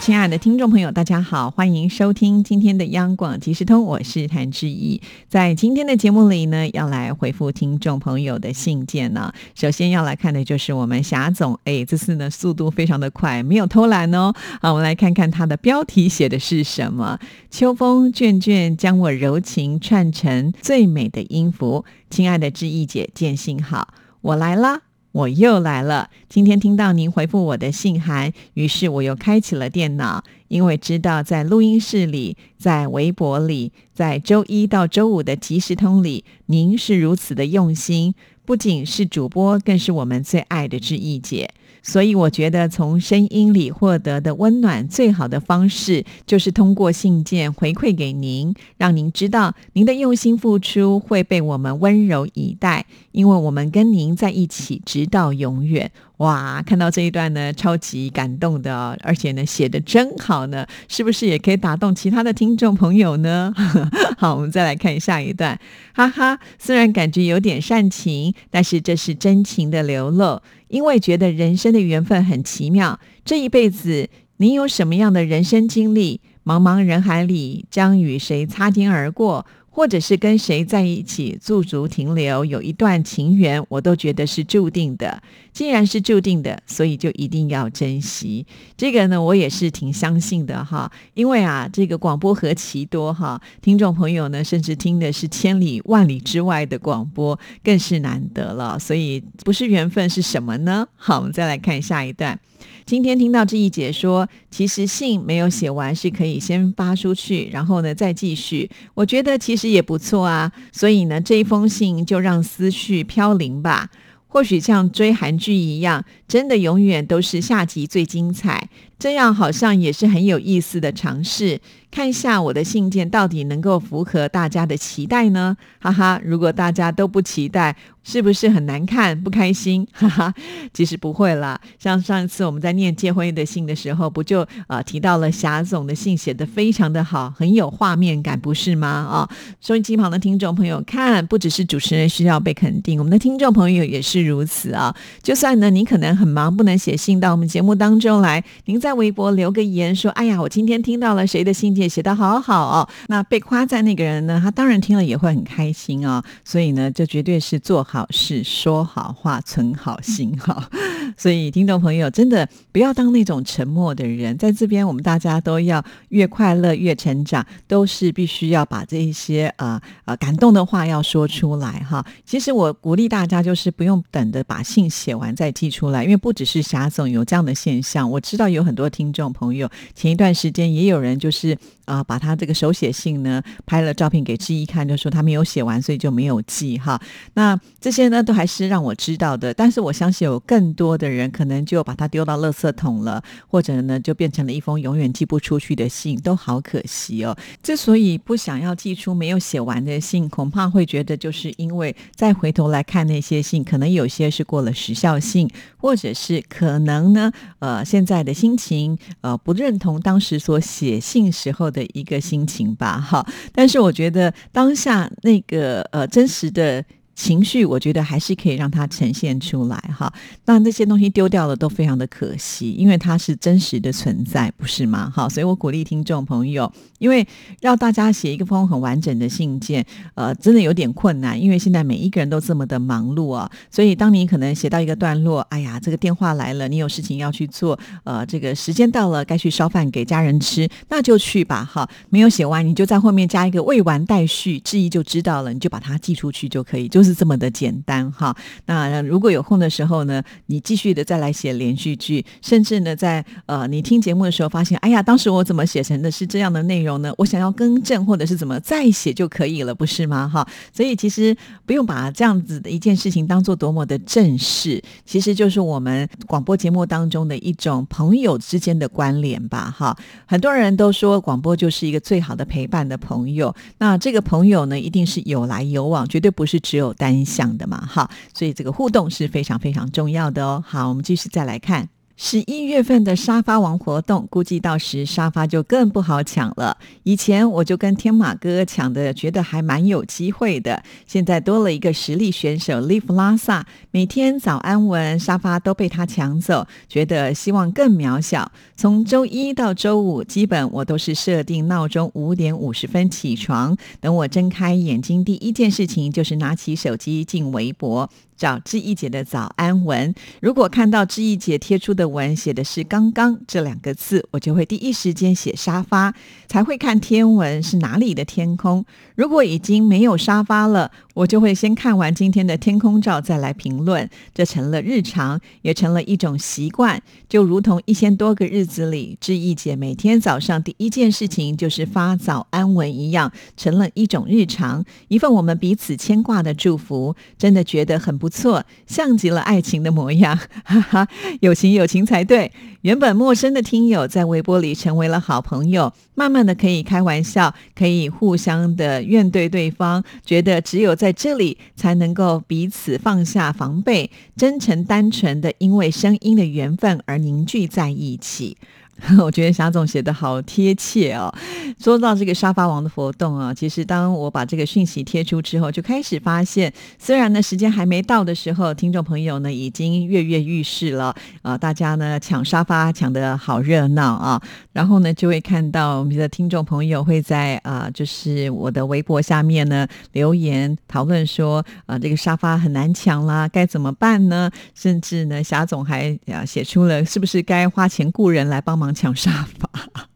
亲爱的听众朋友，大家好，欢迎收听今天的央广即时通，我是谭志毅。在今天的节目里呢，要来回复听众朋友的信件呢。首先要来看的就是我们霞总，哎，这次呢速度非常的快，没有偷懒哦。好，我们来看看他的标题写的是什么：秋风卷卷，将我柔情串成最美的音符。亲爱的志毅姐，见信好，我来啦。我又来了。今天听到您回复我的信函，于是我又开启了电脑，因为知道在录音室里、在微博里、在周一到周五的即时通里，您是如此的用心，不仅是主播，更是我们最爱的志毅姐。所以我觉得，从声音里获得的温暖，最好的方式就是通过信件回馈给您，让您知道您的用心付出会被我们温柔以待，因为我们跟您在一起，直到永远。哇，看到这一段呢，超级感动的，而且呢，写的真好呢，是不是也可以打动其他的听众朋友呢？好，我们再来看下一段，哈哈，虽然感觉有点煽情，但是这是真情的流露。因为觉得人生的缘分很奇妙，这一辈子你有什么样的人生经历？茫茫人海里，将与谁擦肩而过？或者是跟谁在一起驻足停留，有一段情缘，我都觉得是注定的。既然是注定的，所以就一定要珍惜。这个呢，我也是挺相信的哈。因为啊，这个广播何其多哈，听众朋友呢，甚至听的是千里万里之外的广播，更是难得了。所以不是缘分是什么呢？好，我们再来看下一段。今天听到这一节说，其实信没有写完是可以先发出去，然后呢再继续。我觉得其实也不错啊，所以呢这一封信就让思绪飘零吧。或许像追韩剧一样，真的永远都是下集最精彩。这样好像也是很有意思的尝试。看一下我的信件到底能够符合大家的期待呢？哈哈，如果大家都不期待，是不是很难看、不开心？哈哈，其实不会啦。像上一次我们在念结婚的信的时候，不就呃提到了霞总的信写得非常的好，很有画面感，不是吗？啊，收音机旁的听众朋友，看，不只是主持人需要被肯定，我们的听众朋友也是如此啊。就算呢，你可能很忙，不能写信到我们节目当中来，您在在微博留个言说：“哎呀，我今天听到了谁的信件。”写得好好哦，那被夸赞那个人呢，他当然听了也会很开心哦。所以呢，这绝对是做好事、说好话、存好心哈。所以听众朋友，真的不要当那种沉默的人，在这边我们大家都要越快乐越成长，都是必须要把这一些呃呃感动的话要说出来哈。其实我鼓励大家，就是不用等着把信写完再寄出来，因为不只是霞总有这样的现象，我知道有很多多听众朋友前一段时间也有人就是。啊，把他这个手写信呢拍了照片给志毅看，就说他没有写完，所以就没有寄哈。那这些呢都还是让我知道的，但是我相信有更多的人可能就把它丢到垃圾桶了，或者呢就变成了一封永远寄不出去的信，都好可惜哦。之所以不想要寄出没有写完的信，恐怕会觉得就是因为再回头来看那些信，可能有些是过了时效性，或者是可能呢呃现在的心情情呃不认同当时所写信时候。的一个心情吧，哈，但是我觉得当下那个呃真实的。情绪，我觉得还是可以让它呈现出来哈。那那些东西丢掉了都非常的可惜，因为它是真实的存在，不是吗？好，所以我鼓励听众朋友，因为让大家写一个封很完整的信件，呃，真的有点困难，因为现在每一个人都这么的忙碌啊。所以当你可能写到一个段落，哎呀，这个电话来了，你有事情要去做，呃，这个时间到了，该去烧饭给家人吃，那就去吧。哈，没有写完，你就在后面加一个未完待续，质疑就知道了，你就把它寄出去就可以，就是。是这么的简单哈。那如果有空的时候呢，你继续的再来写连续剧，甚至呢，在呃你听节目的时候发现，哎呀，当时我怎么写成的是这样的内容呢？我想要更正或者是怎么再写就可以了，不是吗？哈，所以其实不用把这样子的一件事情当做多么的正式，其实就是我们广播节目当中的一种朋友之间的关联吧。哈，很多人都说广播就是一个最好的陪伴的朋友，那这个朋友呢，一定是有来有往，绝对不是只有。单向的嘛，哈，所以这个互动是非常非常重要的哦。好，我们继续再来看。十一月份的沙发王活动，估计到时沙发就更不好抢了。以前我就跟天马哥抢的，觉得还蛮有机会的。现在多了一个实力选手 Live 拉萨，每天早安文沙发都被他抢走，觉得希望更渺小。从周一到周五，基本我都是设定闹钟五点五十分起床，等我睁开眼睛，第一件事情就是拿起手机进微博。找志毅姐的早安文，如果看到志毅姐贴出的文写的是“刚刚”这两个字，我就会第一时间写沙发，才会看天文是哪里的天空。如果已经没有沙发了，我就会先看完今天的天空照再来评论。这成了日常，也成了一种习惯，就如同一千多个日子里，志毅姐每天早上第一件事情就是发早安文一样，成了一种日常，一份我们彼此牵挂的祝福。真的觉得很不。错，像极了爱情的模样，哈哈，有情有情才对。原本陌生的听友在微博里成为了好朋友，慢慢的可以开玩笑，可以互相的怨对对方，觉得只有在这里才能够彼此放下防备，真诚单纯的因为声音的缘分而凝聚在一起。我觉得霞总写的好贴切哦。说到这个沙发王的活动啊，其实当我把这个讯息贴出之后，就开始发现，虽然呢时间还没到的时候，听众朋友呢已经跃跃欲试了啊，大家呢抢沙发抢的好热闹啊。然后呢就会看到我们的听众朋友会在啊，就是我的微博下面呢留言讨论说啊，这个沙发很难抢啦，该怎么办呢？甚至呢霞总还啊写出了是不是该花钱雇人来帮忙。抢沙发，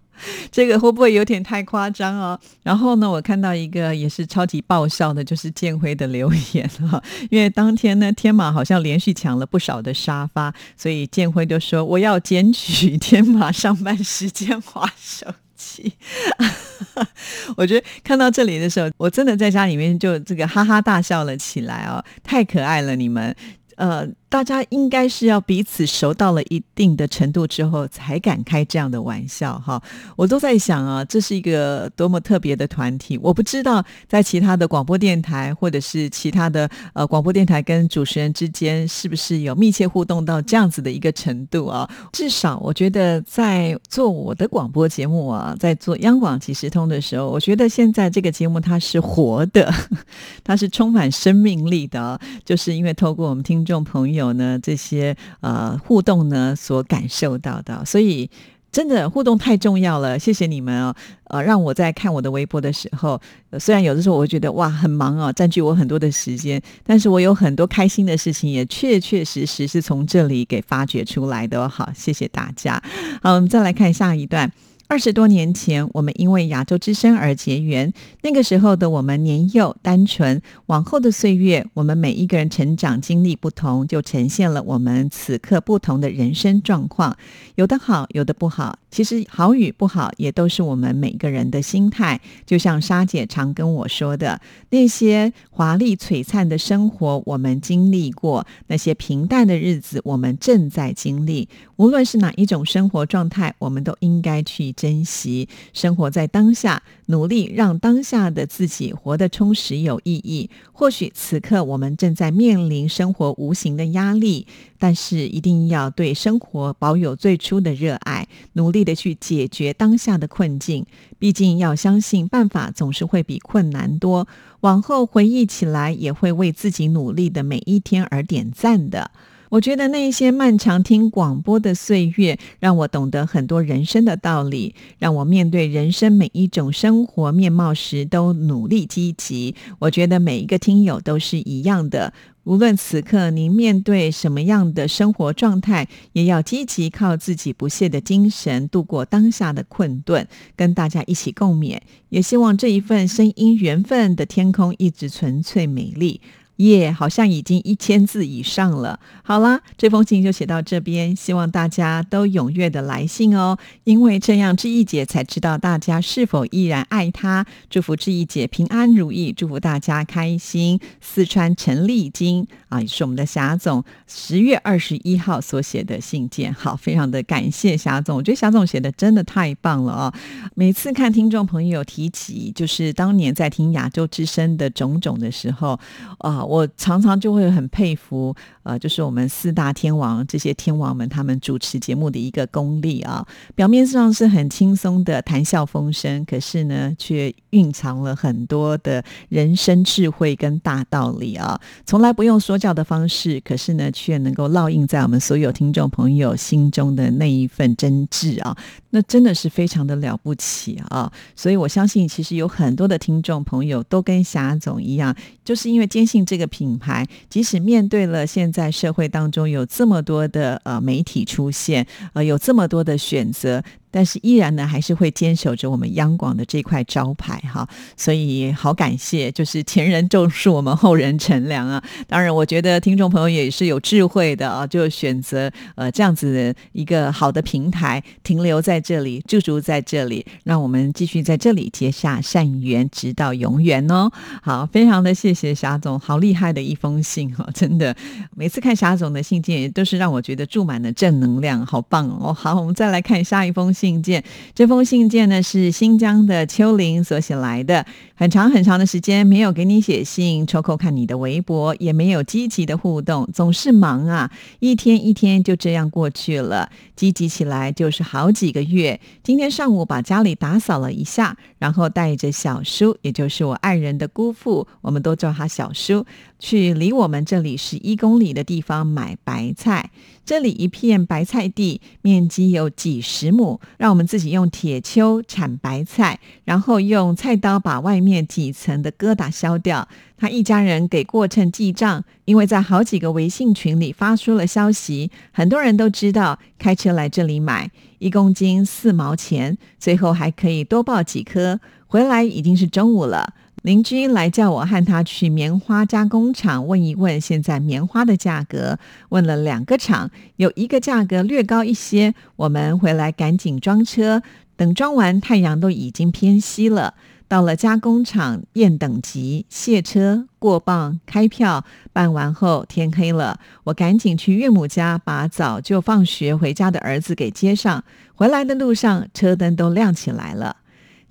这个会不会有点太夸张哦？然后呢，我看到一个也是超级爆笑的，就是建辉的留言哈。因为当天呢，天马好像连续抢了不少的沙发，所以建辉就说：“我要检举天马上班时间划手机。”我觉得看到这里的时候，我真的在家里面就这个哈哈大笑了起来哦，太可爱了，你们呃。大家应该是要彼此熟到了一定的程度之后，才敢开这样的玩笑哈。我都在想啊，这是一个多么特别的团体。我不知道在其他的广播电台，或者是其他的呃广播电台跟主持人之间，是不是有密切互动到这样子的一个程度啊？至少我觉得在做我的广播节目啊，在做央广即时通的时候，我觉得现在这个节目它是活的，它是充满生命力的，就是因为透过我们听众朋友。有呢，这些呃互动呢所感受到的，所以真的互动太重要了。谢谢你们哦，呃，让我在看我的微博的时候，虽然有的时候我觉得哇很忙哦，占据我很多的时间，但是我有很多开心的事情，也确确实实是从这里给发掘出来的。好，谢谢大家。好，我们再来看下一段。二十多年前，我们因为亚洲之声而结缘。那个时候的我们年幼单纯，往后的岁月，我们每一个人成长经历不同，就呈现了我们此刻不同的人生状况。有的好，有的不好。其实好与不好，也都是我们每个人的心态。就像沙姐常跟我说的，那些华丽璀璨的生活，我们经历过；那些平淡的日子，我们正在经历。无论是哪一种生活状态，我们都应该去珍惜生活在当下，努力让当下的自己活得充实有意义。或许此刻我们正在面临生活无形的压力，但是一定要对生活保有最初的热爱，努力的去解决当下的困境。毕竟要相信办法总是会比困难多，往后回忆起来也会为自己努力的每一天而点赞的。我觉得那些漫长听广播的岁月，让我懂得很多人生的道理，让我面对人生每一种生活面貌时都努力积极。我觉得每一个听友都是一样的，无论此刻您面对什么样的生活状态，也要积极靠自己不懈的精神度过当下的困顿，跟大家一起共勉。也希望这一份声音缘分的天空一直纯粹美丽。耶，好像已经一千字以上了。好啦，这封信就写到这边，希望大家都踊跃的来信哦，因为这样志毅姐才知道大家是否依然爱她。祝福志毅姐平安如意，祝福大家开心。四川陈丽金啊，也是我们的霞总，十月二十一号所写的信件，好，非常的感谢霞总，我觉得霞总写的真的太棒了哦。每次看听众朋友提起，就是当年在听亚洲之声的种种的时候，啊。我常常就会很佩服，呃，就是我们四大天王这些天王们他们主持节目的一个功力啊。表面上是很轻松的谈笑风生，可是呢，却蕴藏了很多的人生智慧跟大道理啊。从来不用说教的方式，可是呢，却能够烙印在我们所有听众朋友心中的那一份真挚啊。那真的是非常的了不起啊！所以我相信，其实有很多的听众朋友都跟霞总一样，就是因为坚信这这个品牌，即使面对了现在社会当中有这么多的呃媒体出现，呃，有这么多的选择。但是依然呢，还是会坚守着我们央广的这块招牌哈，所以好感谢，就是前人种树，我们后人乘凉啊。当然，我觉得听众朋友也是有智慧的啊，就选择呃这样子的一个好的平台，停留在这里，驻足在这里，让我们继续在这里结下善缘，直到永远哦。好，非常的谢谢霞总，好厉害的一封信哈，真的，每次看霞总的信件，也都是让我觉得注满了正能量，好棒哦。好，我们再来看下一封信。信件，这封信件呢是新疆的秋玲所写来的。很长很长的时间没有给你写信，抽空看你的微博，也没有积极的互动，总是忙啊，一天一天就这样过去了。积极起来就是好几个月。今天上午把家里打扫了一下，然后带着小叔，也就是我爱人的姑父，我们都叫他小叔，去离我们这里十一公里的地方买白菜。这里一片白菜地，面积有几十亩，让我们自己用铁锹铲白菜，然后用菜刀把外面几层的疙瘩削掉。他一家人给过秤记账，因为在好几个微信群里发出了消息，很多人都知道开车来这里买一公斤四毛钱，最后还可以多报几颗。回来已经是中午了。邻居来叫我和他去棉花加工厂问一问现在棉花的价格，问了两个厂，有一个价格略高一些。我们回来赶紧装车，等装完太阳都已经偏西了。到了加工厂验等级、卸车、过磅、开票，办完后天黑了，我赶紧去岳母家把早就放学回家的儿子给接上。回来的路上，车灯都亮起来了。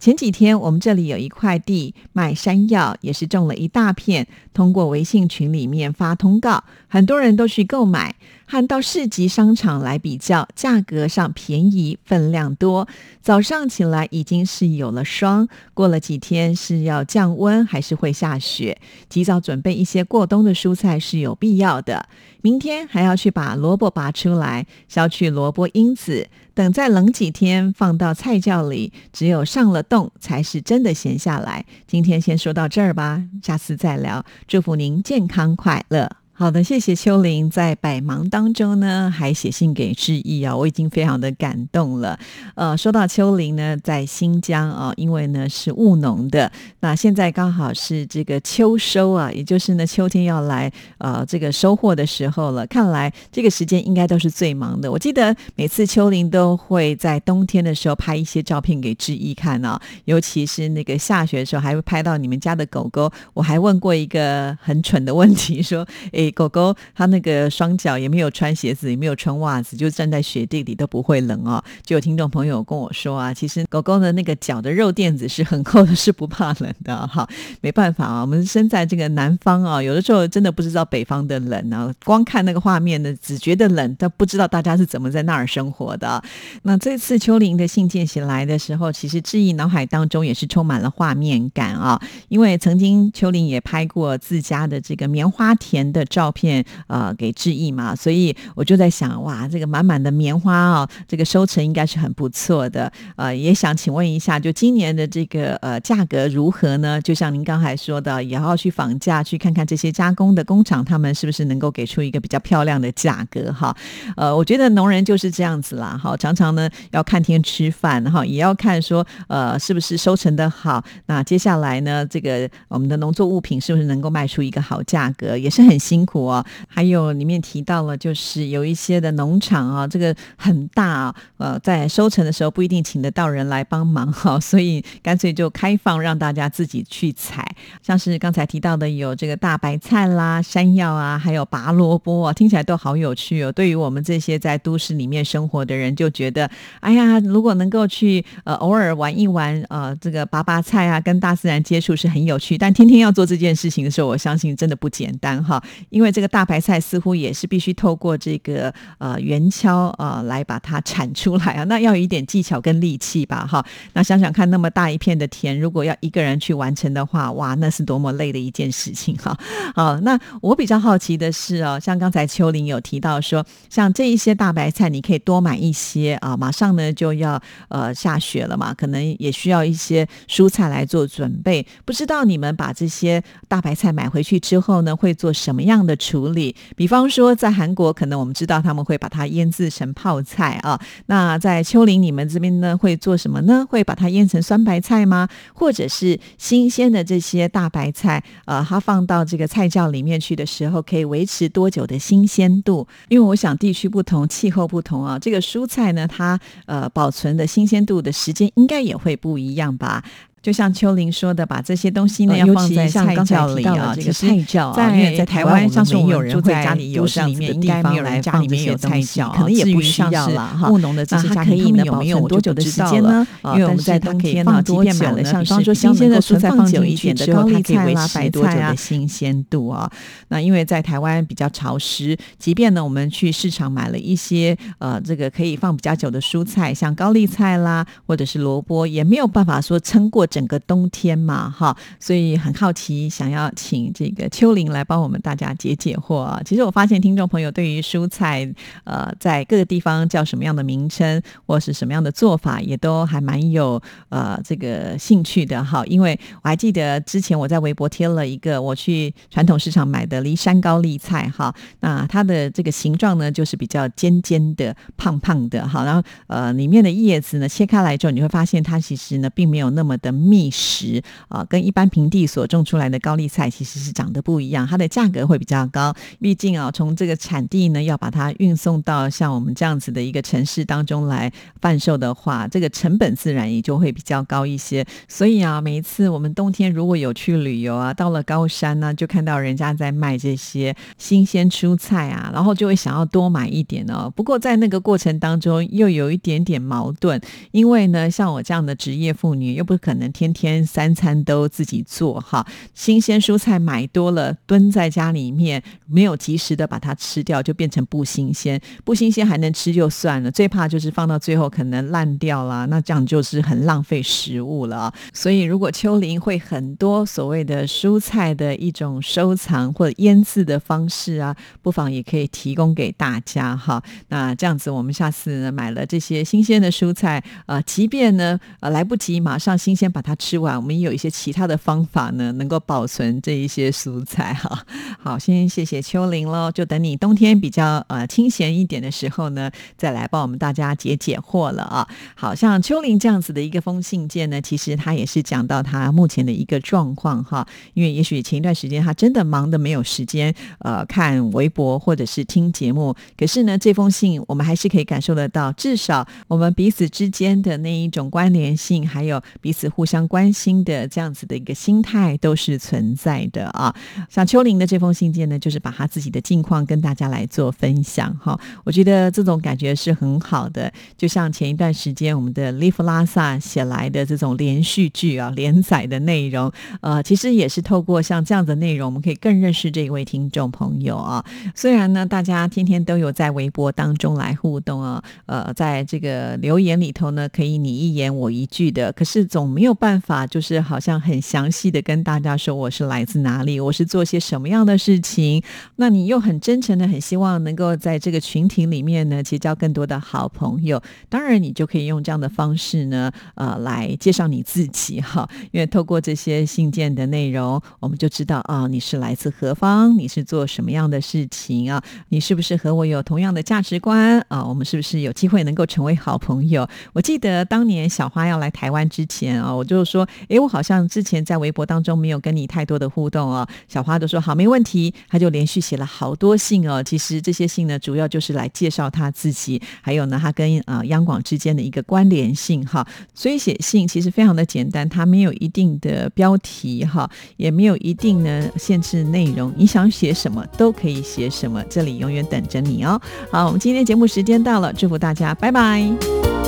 前几天我们这里有一块地卖山药，也是种了一大片。通过微信群里面发通告，很多人都去购买。和到市集商场来比较，价格上便宜，分量多。早上起来已经是有了霜，过了几天是要降温，还是会下雪？及早准备一些过冬的蔬菜是有必要的。明天还要去把萝卜拔出来，削去萝卜因子，等再冷几天放到菜窖里。只有上了冻，才是真的闲下来。今天先说到这儿吧，下次再聊。祝福您健康快乐。好的，谢谢秋玲，在百忙当中呢，还写信给志毅啊，我已经非常的感动了。呃，说到秋玲呢，在新疆啊，因为呢是务农的，那现在刚好是这个秋收啊，也就是呢秋天要来呃这个收获的时候了。看来这个时间应该都是最忙的。我记得每次秋玲都会在冬天的时候拍一些照片给志毅看啊，尤其是那个下雪的时候，还会拍到你们家的狗狗。我还问过一个很蠢的问题，说诶。狗狗它那个双脚也没有穿鞋子，也没有穿袜子，就站在雪地里都不会冷哦。就有听众朋友跟我说啊，其实狗狗的那个脚的肉垫子是很厚的，是不怕冷的哈。没办法啊，我们身在这个南方啊，有的时候真的不知道北方的冷啊。光看那个画面呢，只觉得冷，但不知道大家是怎么在那儿生活的。那这次秋林的信件写来的时候，其实志毅脑海当中也是充满了画面感啊，因为曾经秋林也拍过自家的这个棉花田的。照片呃给致意嘛，所以我就在想，哇，这个满满的棉花啊，这个收成应该是很不错的。呃，也想请问一下，就今年的这个呃价格如何呢？就像您刚才说的，也要去访价，去看看这些加工的工厂，他们是不是能够给出一个比较漂亮的价格哈？呃，我觉得农人就是这样子啦，哈，常常呢要看天吃饭哈，也要看说呃是不是收成的好。那接下来呢，这个我们的农作物品是不是能够卖出一个好价格，也是很辛。苦哦。还有里面提到了，就是有一些的农场啊，这个很大啊，呃，在收成的时候不一定请得到人来帮忙哈，所以干脆就开放让大家自己去采。像是刚才提到的有这个大白菜啦、山药啊，还有拔萝卜啊，听起来都好有趣哦。对于我们这些在都市里面生活的人，就觉得哎呀，如果能够去呃偶尔玩一玩呃这个拔拔菜啊，跟大自然接触是很有趣。但天天要做这件事情的时候，我相信真的不简单哈。因为这个大白菜似乎也是必须透过这个呃圆锹啊来把它铲出来啊，那要有一点技巧跟力气吧哈。那想想看，那么大一片的田，如果要一个人去完成的话，哇，那是多么累的一件事情哈。好，那我比较好奇的是哦，像刚才秋玲有提到说，像这一些大白菜，你可以多买一些啊，马上呢就要呃下雪了嘛，可能也需要一些蔬菜来做准备。不知道你们把这些大白菜买回去之后呢，会做什么样的处理？比方说，在韩国，可能我们知道他们会把它腌制成泡菜啊。那在秋林你们这边呢，会做什么呢？会把它腌成酸白菜吗？或者是新鲜的这些大白菜，呃，它放到这个菜窖里面去的时候，可以维持多久的新鲜度？因为我想地区不同，气候不同啊，这个蔬菜呢，它呃保存的新鲜度的时间应该也会不一样吧。就像秋玲说的，把这些东西呢要放在菜窖里啊。这个菜窖，在在台湾，像是我们住在家里有这样子的地方来放这些菜窖，可能也不需要了哈。务农的这些家庭，他们有没有多久的时间呢？因为我们在冬天呢，即便买了像比方说新鲜的蔬菜放久一点的高丽菜啦、白菜啊，新鲜度啊。那因为在台湾比较潮湿，即便呢我们去市场买了一些呃这个可以放比较久的蔬菜，像高丽菜啦或者是萝卜，也没有办法说撑过。整个冬天嘛，哈，所以很好奇，想要请这个秋玲来帮我们大家解解惑啊。其实我发现听众朋友对于蔬菜，呃，在各个地方叫什么样的名称，或是什么样的做法，也都还蛮有呃这个兴趣的哈。因为我还记得之前我在微博贴了一个我去传统市场买的梨山高丽菜哈，那它的这个形状呢，就是比较尖尖的、胖胖的哈，然后呃里面的叶子呢切开来之后，你会发现它其实呢并没有那么的。觅食啊，跟一般平地所种出来的高丽菜其实是长得不一样，它的价格会比较高。毕竟啊，从这个产地呢要把它运送到像我们这样子的一个城市当中来贩售的话，这个成本自然也就会比较高一些。所以啊，每一次我们冬天如果有去旅游啊，到了高山呢，就看到人家在卖这些新鲜蔬菜啊，然后就会想要多买一点哦。不过在那个过程当中又有一点点矛盾，因为呢，像我这样的职业妇女又不可能。天天三餐都自己做哈，新鲜蔬菜买多了蹲在家里面，没有及时的把它吃掉，就变成不新鲜。不新鲜还能吃就算了，最怕就是放到最后可能烂掉了，那这样就是很浪费食物了。所以如果秋林会很多所谓的蔬菜的一种收藏或者腌制的方式啊，不妨也可以提供给大家哈。那这样子，我们下次呢买了这些新鲜的蔬菜，呃，即便呢呃来不及马上新鲜把它吃完，我们也有一些其他的方法呢，能够保存这一些蔬菜哈。好，先谢谢秋玲喽，就等你冬天比较呃清闲一点的时候呢，再来帮我们大家解解惑了啊。好像秋玲这样子的一个封信件呢，其实他也是讲到他目前的一个状况哈，因为也许前一段时间他真的忙的没有时间呃看微博或者是听节目，可是呢这封信我们还是可以感受得到，至少我们彼此之间的那一种关联性，还有彼此互相。相关心的这样子的一个心态都是存在的啊。像秋玲的这封信件呢，就是把他自己的近况跟大家来做分享哈。我觉得这种感觉是很好的。就像前一段时间我们的利弗拉萨写来的这种连续剧啊，连载的内容，呃，其实也是透过像这样的内容，我们可以更认识这一位听众朋友啊。虽然呢，大家天天都有在微博当中来互动啊，呃，在这个留言里头呢，可以你一言我一句的，可是总没有。办法就是好像很详细的跟大家说我是来自哪里，我是做些什么样的事情。那你又很真诚的很希望能够在这个群体里面呢结交更多的好朋友。当然，你就可以用这样的方式呢，呃，来介绍你自己哈。因为透过这些信件的内容，我们就知道啊，你是来自何方，你是做什么样的事情啊？你是不是和我有同样的价值观啊？我们是不是有机会能够成为好朋友？我记得当年小花要来台湾之前啊，就是说，诶，我好像之前在微博当中没有跟你太多的互动哦。小花都说好，没问题。他就连续写了好多信哦。其实这些信呢，主要就是来介绍他自己，还有呢，他跟呃央广之间的一个关联性哈。所以写信其实非常的简单，它没有一定的标题哈，也没有一定呢限制内容，你想写什么都可以写什么，这里永远等着你哦。好，我们今天节目时间到了，祝福大家，拜拜。